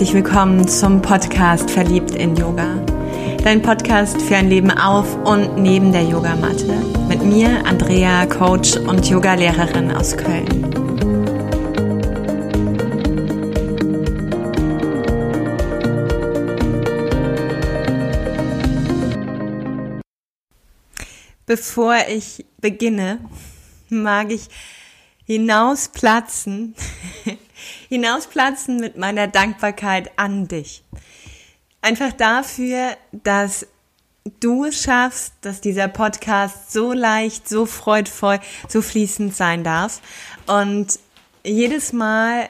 herzlich willkommen zum Podcast Verliebt in Yoga. Dein Podcast für ein Leben auf und neben der Yogamatte. Mit mir, Andrea, Coach und Yogalehrerin aus Köln. Bevor ich beginne, mag ich hinausplatzen hinausplatzen mit meiner Dankbarkeit an dich. Einfach dafür, dass du es schaffst, dass dieser Podcast so leicht, so freudvoll, so fließend sein darf. Und jedes Mal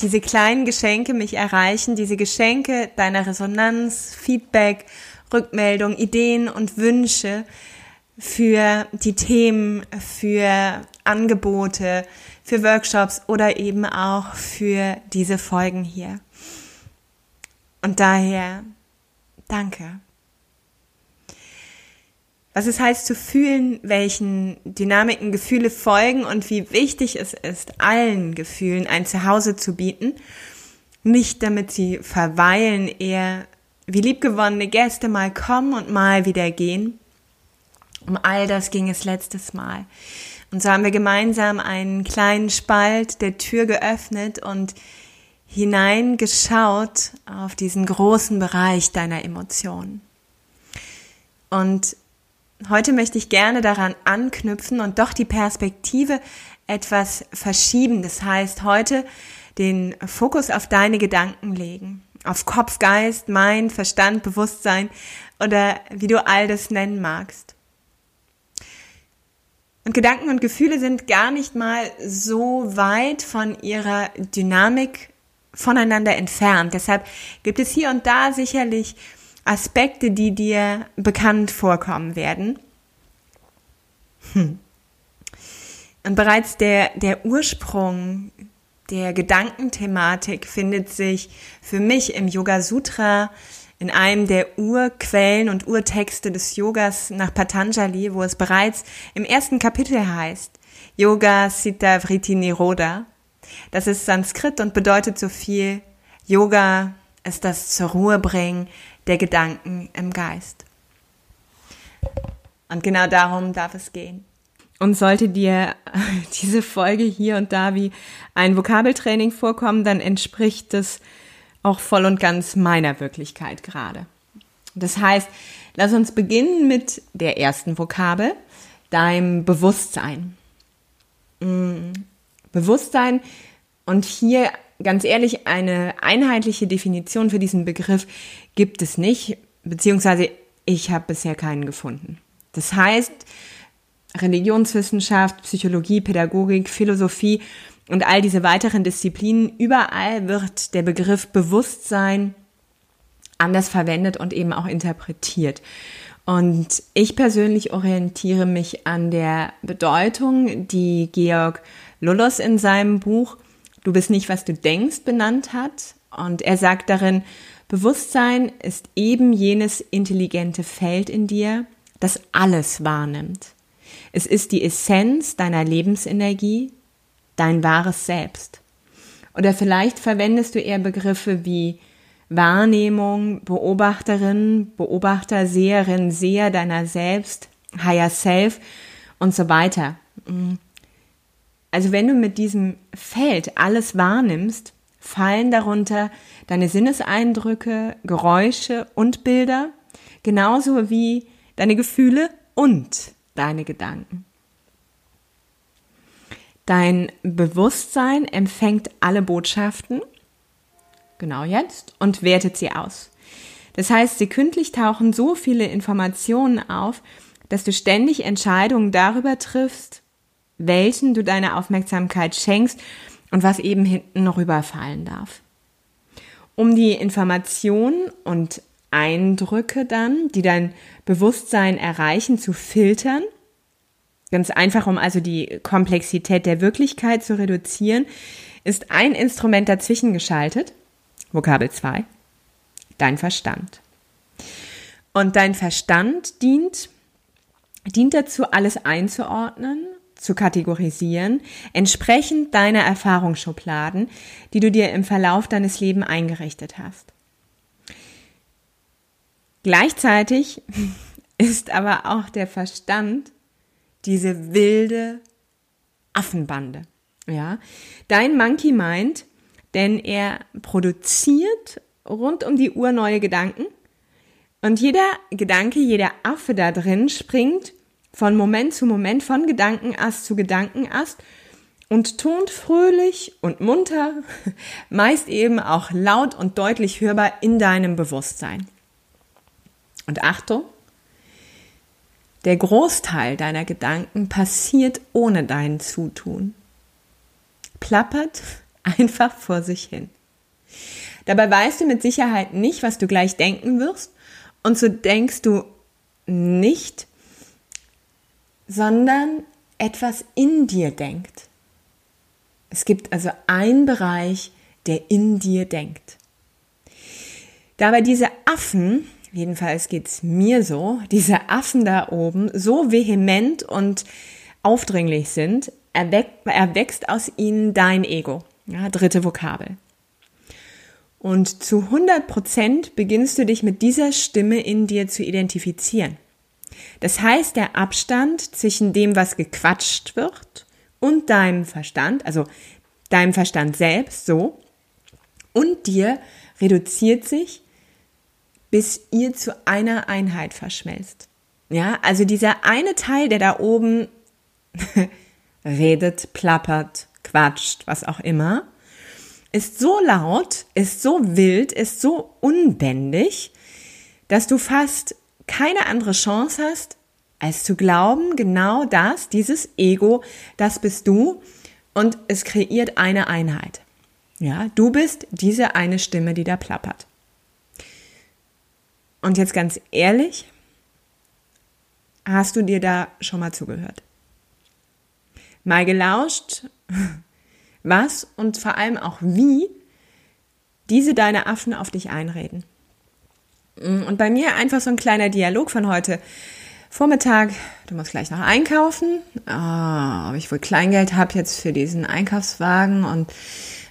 diese kleinen Geschenke mich erreichen, diese Geschenke deiner Resonanz, Feedback, Rückmeldung, Ideen und Wünsche für die Themen, für Angebote, für Workshops oder eben auch für diese Folgen hier. Und daher danke. Was es heißt zu fühlen, welchen Dynamiken Gefühle folgen und wie wichtig es ist, allen Gefühlen ein Zuhause zu bieten. Nicht damit sie verweilen, eher wie liebgewonnene Gäste mal kommen und mal wieder gehen. Um all das ging es letztes Mal. Und so haben wir gemeinsam einen kleinen Spalt der Tür geöffnet und hineingeschaut auf diesen großen Bereich deiner Emotionen. Und heute möchte ich gerne daran anknüpfen und doch die Perspektive etwas verschieben. Das heißt, heute den Fokus auf deine Gedanken legen. Auf Kopf, Geist, Mind, Verstand, Bewusstsein oder wie du all das nennen magst. Und Gedanken und Gefühle sind gar nicht mal so weit von ihrer Dynamik voneinander entfernt. Deshalb gibt es hier und da sicherlich Aspekte, die dir bekannt vorkommen werden. Hm. Und bereits der, der Ursprung der Gedankenthematik findet sich für mich im Yoga Sutra in einem der Urquellen und Urtexte des Yogas nach Patanjali, wo es bereits im ersten Kapitel heißt, Yoga Siddha Vritti Niroda. Das ist Sanskrit und bedeutet so viel, Yoga ist das zur Ruhe bringen der Gedanken im Geist. Und genau darum darf es gehen. Und sollte dir diese Folge hier und da wie ein Vokabeltraining vorkommen, dann entspricht es auch voll und ganz meiner Wirklichkeit gerade. Das heißt, lass uns beginnen mit der ersten Vokabel, deinem Bewusstsein. Mm, Bewusstsein und hier ganz ehrlich, eine einheitliche Definition für diesen Begriff gibt es nicht, beziehungsweise ich habe bisher keinen gefunden. Das heißt, Religionswissenschaft, Psychologie, Pädagogik, Philosophie und all diese weiteren Disziplinen, überall wird der Begriff Bewusstsein anders verwendet und eben auch interpretiert. Und ich persönlich orientiere mich an der Bedeutung, die Georg Lullos in seinem Buch Du bist nicht, was du denkst benannt hat. Und er sagt darin, Bewusstsein ist eben jenes intelligente Feld in dir, das alles wahrnimmt. Es ist die Essenz deiner Lebensenergie, dein wahres Selbst. Oder vielleicht verwendest du eher Begriffe wie Wahrnehmung, Beobachterin, Beobachter, Seherin, Seher deiner selbst, Higher Self und so weiter. Also wenn du mit diesem Feld alles wahrnimmst, fallen darunter deine Sinneseindrücke, Geräusche und Bilder, genauso wie deine Gefühle und deine Gedanken. Dein Bewusstsein empfängt alle Botschaften, genau jetzt, und wertet sie aus. Das heißt, sekündlich tauchen so viele Informationen auf, dass du ständig Entscheidungen darüber triffst, welchen du deine Aufmerksamkeit schenkst und was eben hinten noch rüberfallen darf. Um die Informationen und Eindrücke dann, die dein Bewusstsein erreichen, zu filtern, Ganz einfach, um also die Komplexität der Wirklichkeit zu reduzieren, ist ein Instrument dazwischen geschaltet, Vokabel 2, dein Verstand. Und dein Verstand dient, dient dazu, alles einzuordnen, zu kategorisieren, entsprechend deiner Erfahrungsschubladen, die du dir im Verlauf deines Lebens eingerichtet hast. Gleichzeitig ist aber auch der Verstand diese wilde Affenbande. Ja, dein Monkey Mind, denn er produziert rund um die Uhr neue Gedanken und jeder Gedanke, jeder Affe da drin springt von Moment zu Moment, von Gedankenast zu Gedankenast und tont fröhlich und munter, meist eben auch laut und deutlich hörbar in deinem Bewusstsein. Und Achtung, der Großteil deiner Gedanken passiert ohne dein Zutun. Plappert einfach vor sich hin. Dabei weißt du mit Sicherheit nicht, was du gleich denken wirst und so denkst du nicht, sondern etwas in dir denkt. Es gibt also einen Bereich, der in dir denkt. Dabei diese Affen, jedenfalls geht's mir so, diese Affen da oben so vehement und aufdringlich sind, erwächst aus ihnen dein Ego. Ja, dritte Vokabel. Und zu 100 Prozent beginnst du dich mit dieser Stimme in dir zu identifizieren. Das heißt, der Abstand zwischen dem, was gequatscht wird und deinem Verstand, also deinem Verstand selbst so, und dir reduziert sich, bis ihr zu einer Einheit verschmelzt. Ja, also dieser eine Teil, der da oben redet, plappert, quatscht, was auch immer, ist so laut, ist so wild, ist so unbändig, dass du fast keine andere Chance hast, als zu glauben, genau das, dieses Ego, das bist du und es kreiert eine Einheit. Ja, du bist diese eine Stimme, die da plappert. Und jetzt ganz ehrlich, hast du dir da schon mal zugehört? Mal gelauscht, was und vor allem auch wie diese deine Affen auf dich einreden. Und bei mir einfach so ein kleiner Dialog von heute Vormittag. Du musst gleich noch einkaufen. Oh, ob ich wohl Kleingeld habe jetzt für diesen Einkaufswagen und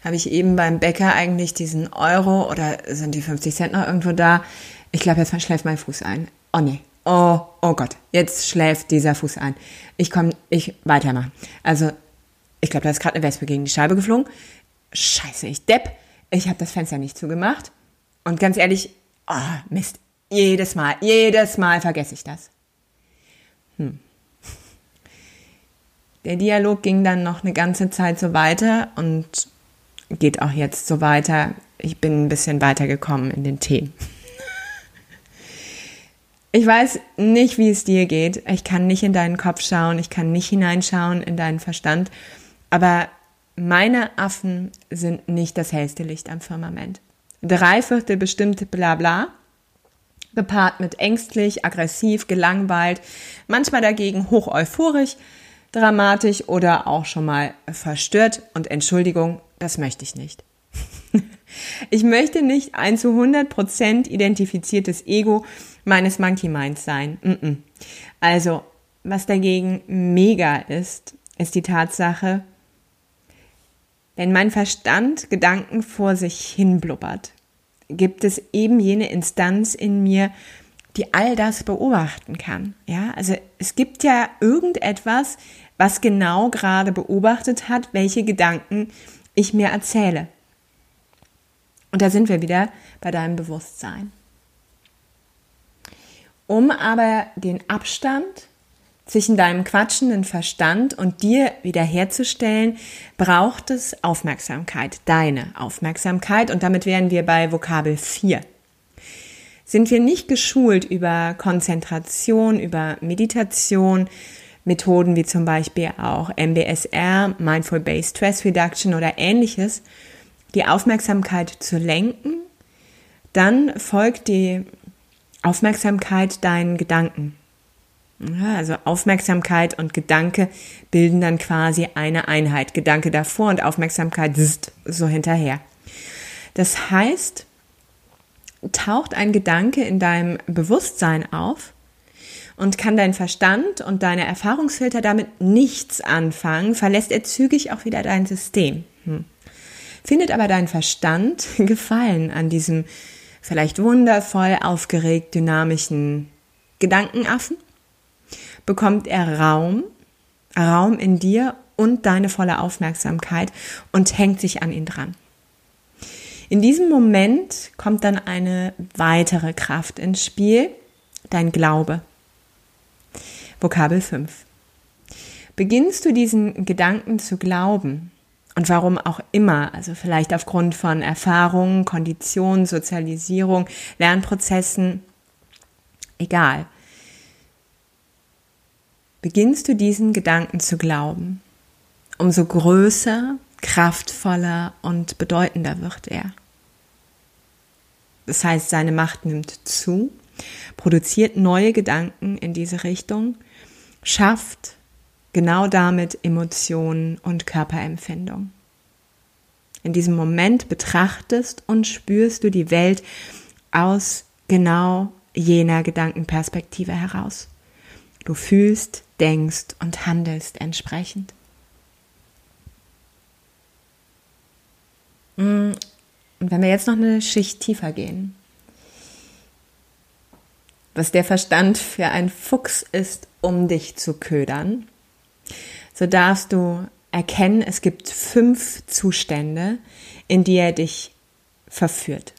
habe ich eben beim Bäcker eigentlich diesen Euro oder sind die 50 Cent noch irgendwo da? Ich glaube, jetzt schläft mein Fuß ein. Oh nee. Oh, oh Gott, jetzt schläft dieser Fuß ein. Ich komme, ich weitermachen. Also ich glaube, da ist gerade eine Wespe gegen die Scheibe geflogen. Scheiße, ich Depp. Ich habe das Fenster nicht zugemacht. Und ganz ehrlich, oh, Mist. Jedes Mal, jedes Mal vergesse ich das. Hm. Der Dialog ging dann noch eine ganze Zeit so weiter und geht auch jetzt so weiter. Ich bin ein bisschen weitergekommen in den Themen. Ich weiß nicht, wie es dir geht. Ich kann nicht in deinen Kopf schauen. Ich kann nicht hineinschauen in deinen Verstand. Aber meine Affen sind nicht das hellste Licht am Firmament. Drei Viertel bestimmt bla bla, gepaart mit ängstlich, aggressiv, gelangweilt, manchmal dagegen hoch euphorisch, dramatisch oder auch schon mal verstört. Und Entschuldigung, das möchte ich nicht. Ich möchte nicht ein zu 100% identifiziertes Ego meines Monkey Minds sein. Also, was dagegen mega ist, ist die Tatsache, wenn mein Verstand Gedanken vor sich hin blubbert, gibt es eben jene Instanz in mir, die all das beobachten kann. Ja, also es gibt ja irgendetwas, was genau gerade beobachtet hat, welche Gedanken ich mir erzähle. Und da sind wir wieder bei deinem Bewusstsein. Um aber den Abstand zwischen deinem quatschenden Verstand und dir wiederherzustellen, braucht es Aufmerksamkeit, deine Aufmerksamkeit. Und damit wären wir bei Vokabel 4. Sind wir nicht geschult über Konzentration, über Meditation, Methoden wie zum Beispiel auch MBSR, Mindful Based Stress Reduction oder ähnliches, die Aufmerksamkeit zu lenken, dann folgt die Aufmerksamkeit deinen Gedanken. Also Aufmerksamkeit und Gedanke bilden dann quasi eine Einheit. Gedanke davor und Aufmerksamkeit so hinterher. Das heißt, taucht ein Gedanke in deinem Bewusstsein auf, und kann dein Verstand und deine Erfahrungsfilter damit nichts anfangen, verlässt er zügig auch wieder dein System. Hm. Findet aber dein Verstand Gefallen an diesem vielleicht wundervoll aufgeregt dynamischen Gedankenaffen? Bekommt er Raum, Raum in dir und deine volle Aufmerksamkeit und hängt sich an ihn dran. In diesem Moment kommt dann eine weitere Kraft ins Spiel, dein Glaube. Vokabel 5. Beginnst du diesen Gedanken zu glauben, und warum auch immer, also vielleicht aufgrund von Erfahrungen, Konditionen, Sozialisierung, Lernprozessen, egal. Beginnst du diesen Gedanken zu glauben, umso größer, kraftvoller und bedeutender wird er. Das heißt, seine Macht nimmt zu, produziert neue Gedanken in diese Richtung, schafft genau damit Emotionen und Körperempfindung. In diesem Moment betrachtest und spürst du die Welt aus genau jener Gedankenperspektive heraus. Du fühlst, denkst und handelst entsprechend. Mm, und wenn wir jetzt noch eine Schicht tiefer gehen, was der Verstand für ein Fuchs ist, um dich zu ködern, so darfst du erkennen, es gibt fünf Zustände, in die er dich verführt.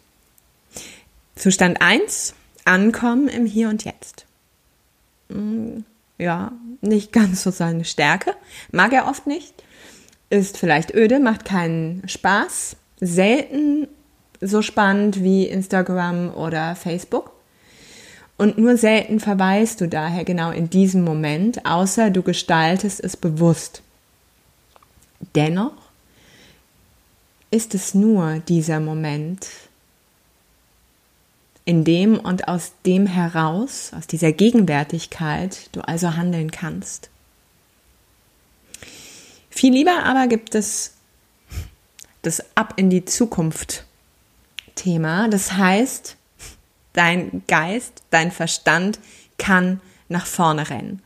Zustand eins: Ankommen im Hier und Jetzt. Mm, ja, nicht ganz so seine Stärke. Mag er oft nicht. Ist vielleicht öde, macht keinen Spaß. Selten so spannend wie Instagram oder Facebook. Und nur selten verweist du daher genau in diesem Moment, außer du gestaltest es bewusst. Dennoch ist es nur dieser Moment, in dem und aus dem heraus, aus dieser Gegenwärtigkeit, du also handeln kannst. Viel lieber aber gibt es das Ab in die Zukunft Thema. Das heißt, dein Geist, dein Verstand kann nach vorne rennen.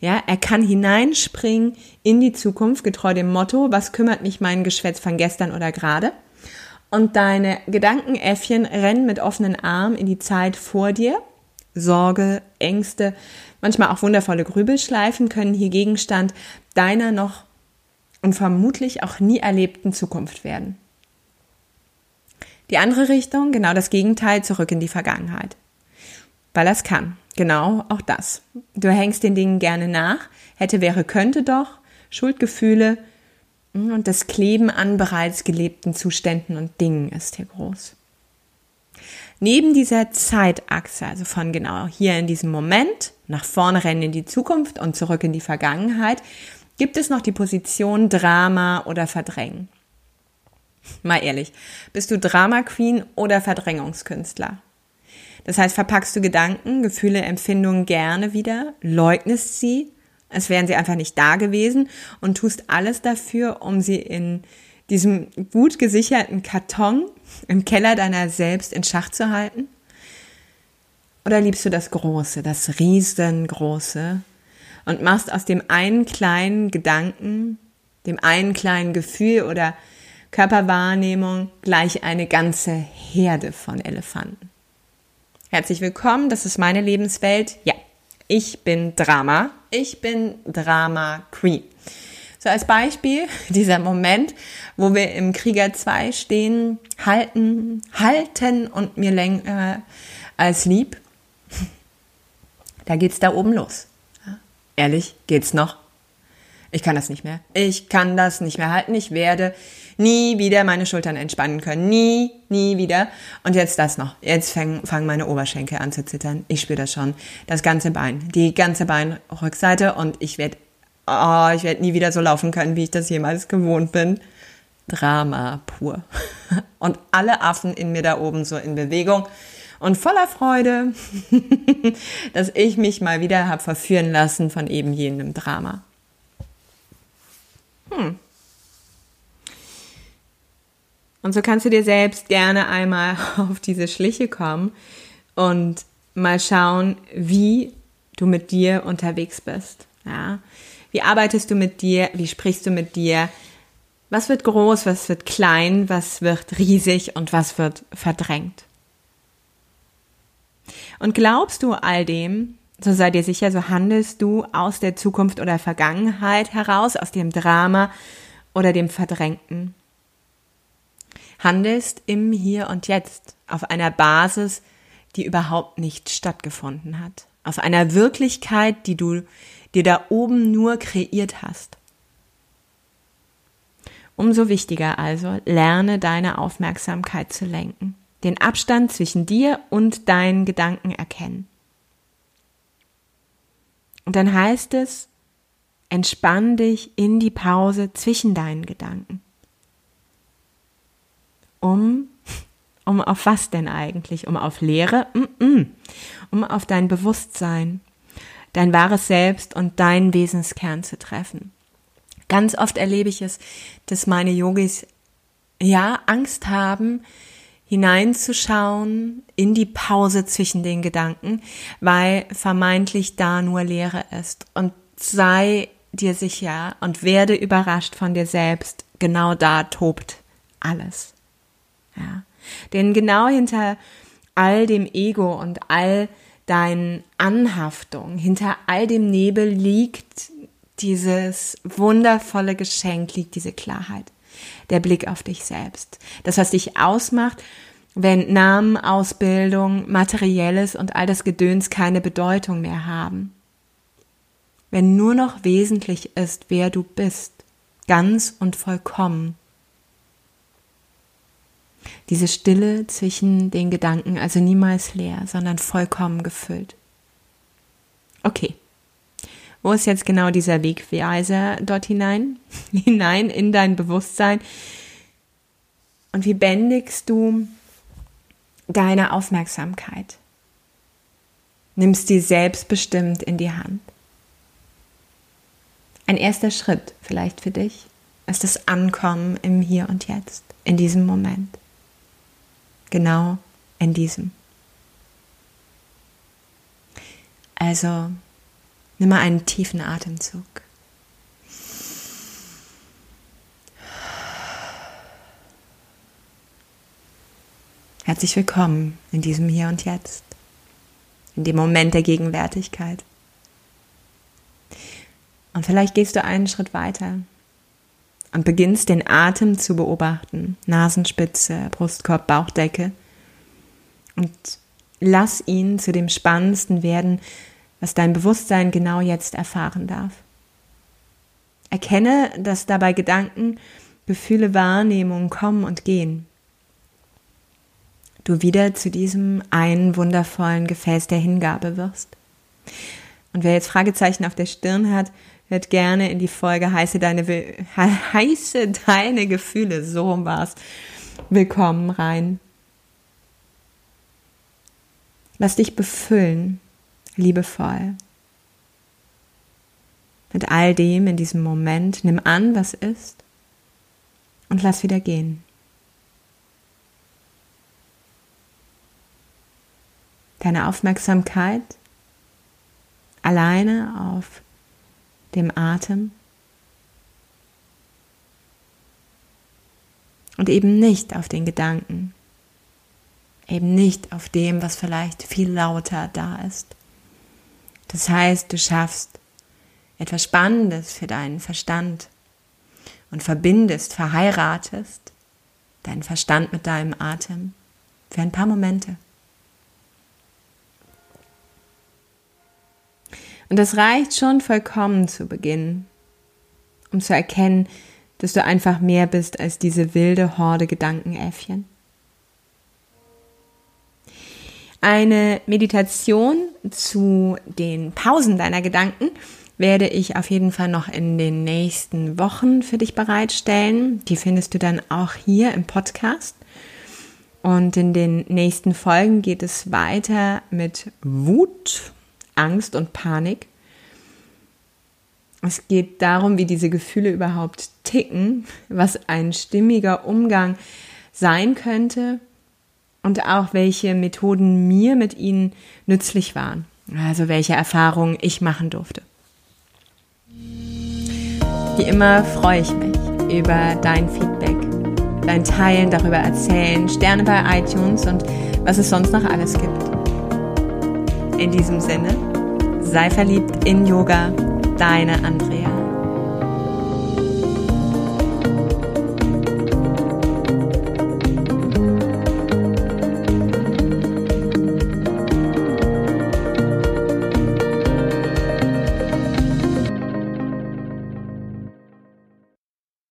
Ja, er kann hineinspringen in die Zukunft, getreu dem Motto, was kümmert mich mein Geschwätz von gestern oder gerade? Und deine Gedankenäffchen rennen mit offenen Armen in die Zeit vor dir. Sorge, Ängste, manchmal auch wundervolle Grübelschleifen können hier Gegenstand deiner noch und vermutlich auch nie erlebten Zukunft werden. Die andere Richtung, genau das Gegenteil, zurück in die Vergangenheit. Weil das kann. Genau auch das. Du hängst den Dingen gerne nach. Hätte, wäre, könnte doch. Schuldgefühle hm, und das Kleben an bereits gelebten Zuständen und Dingen ist hier groß. Neben dieser Zeitachse, also von genau hier in diesem Moment, nach vorne rennen in die Zukunft und zurück in die Vergangenheit, gibt es noch die Position Drama oder Verdrängen. Mal ehrlich, bist du Drama Queen oder Verdrängungskünstler? Das heißt, verpackst du Gedanken, Gefühle, Empfindungen gerne wieder, leugnest sie, als wären sie einfach nicht da gewesen und tust alles dafür, um sie in diesem gut gesicherten Karton im Keller deiner selbst in Schach zu halten? Oder liebst du das Große, das Riesengroße und machst aus dem einen kleinen Gedanken, dem einen kleinen Gefühl oder Körperwahrnehmung gleich eine ganze Herde von Elefanten. Herzlich willkommen, das ist meine Lebenswelt. Ja, ich bin Drama. Ich bin Drama Queen. So als Beispiel dieser Moment, wo wir im Krieger 2 stehen, halten, halten und mir länger als lieb. Da geht's da oben los. Ehrlich, geht's noch? Ich kann das nicht mehr. Ich kann das nicht mehr halten. Ich werde nie wieder meine Schultern entspannen können. Nie, nie wieder. Und jetzt das noch. Jetzt fangen fang meine Oberschenkel an zu zittern. Ich spüre das schon. Das ganze Bein. Die ganze Beinrückseite. Und ich werde, oh, ich werde nie wieder so laufen können, wie ich das jemals gewohnt bin. Drama pur. Und alle Affen in mir da oben so in Bewegung und voller Freude, dass ich mich mal wieder habe verführen lassen von eben jenem Drama. Hm. Und so kannst du dir selbst gerne einmal auf diese Schliche kommen und mal schauen, wie du mit dir unterwegs bist. Ja? Wie arbeitest du mit dir? Wie sprichst du mit dir? Was wird groß, was wird klein, was wird riesig und was wird verdrängt? Und glaubst du all dem, so sei dir sicher, so handelst du aus der Zukunft oder Vergangenheit heraus, aus dem Drama oder dem Verdrängten. Handelst im Hier und Jetzt auf einer Basis, die überhaupt nicht stattgefunden hat. Auf einer Wirklichkeit, die du dir da oben nur kreiert hast. Umso wichtiger also, lerne deine Aufmerksamkeit zu lenken, den Abstand zwischen dir und deinen Gedanken erkennen. Und dann heißt es, entspann dich in die Pause zwischen deinen Gedanken. Um, um auf was denn eigentlich? Um auf Leere? Mm -mm. Um auf dein Bewusstsein, dein wahres Selbst und deinen Wesenskern zu treffen. Ganz oft erlebe ich es, dass meine Yogis ja Angst haben, hineinzuschauen in die Pause zwischen den Gedanken, weil vermeintlich da nur Leere ist. Und sei dir sicher und werde überrascht von dir selbst. Genau da tobt alles. Ja. Denn genau hinter all dem Ego und all deinen Anhaftungen, hinter all dem Nebel liegt dieses wundervolle Geschenk, liegt diese Klarheit der Blick auf dich selbst. Das, was dich ausmacht, wenn Namen, Ausbildung, Materielles und all das Gedöns keine Bedeutung mehr haben. Wenn nur noch wesentlich ist, wer du bist, ganz und vollkommen. Diese Stille zwischen den Gedanken, also niemals leer, sondern vollkommen gefüllt. Okay. Wo ist jetzt genau dieser Wegweiser dort hinein? hinein in dein Bewusstsein? Und wie bändigst du deine Aufmerksamkeit? Nimmst die selbstbestimmt in die Hand. Ein erster Schritt vielleicht für dich ist das Ankommen im Hier und Jetzt, in diesem Moment. Genau in diesem. Also Nimm mal einen tiefen Atemzug. Herzlich willkommen in diesem Hier und Jetzt, in dem Moment der Gegenwärtigkeit. Und vielleicht gehst du einen Schritt weiter und beginnst den Atem zu beobachten, Nasenspitze, Brustkorb, Bauchdecke und lass ihn zu dem Spannendsten werden, was dein Bewusstsein genau jetzt erfahren darf. Erkenne, dass dabei Gedanken, Gefühle, Wahrnehmungen kommen und gehen. Du wieder zu diesem einen wundervollen Gefäß der Hingabe wirst. Und wer jetzt Fragezeichen auf der Stirn hat, hört gerne in die Folge heiße deine, heiße deine Gefühle, so war's, willkommen rein. Lass dich befüllen liebevoll. Mit all dem in diesem Moment, nimm an, was ist und lass wieder gehen. Deine Aufmerksamkeit alleine auf dem Atem und eben nicht auf den Gedanken, eben nicht auf dem, was vielleicht viel lauter da ist. Das heißt, du schaffst etwas Spannendes für deinen Verstand und verbindest, verheiratest deinen Verstand mit deinem Atem für ein paar Momente. Und das reicht schon vollkommen zu Beginn, um zu erkennen, dass du einfach mehr bist als diese wilde Horde Gedankenäffchen. Eine Meditation zu den Pausen deiner Gedanken werde ich auf jeden Fall noch in den nächsten Wochen für dich bereitstellen. Die findest du dann auch hier im Podcast. Und in den nächsten Folgen geht es weiter mit Wut, Angst und Panik. Es geht darum, wie diese Gefühle überhaupt ticken, was ein stimmiger Umgang sein könnte und auch welche Methoden mir mit ihnen nützlich waren. Also welche Erfahrungen ich machen durfte. Wie immer freue ich mich über dein Feedback, dein Teilen, darüber erzählen, Sterne bei iTunes und was es sonst noch alles gibt. In diesem Sinne, sei verliebt in Yoga, deine Andrea.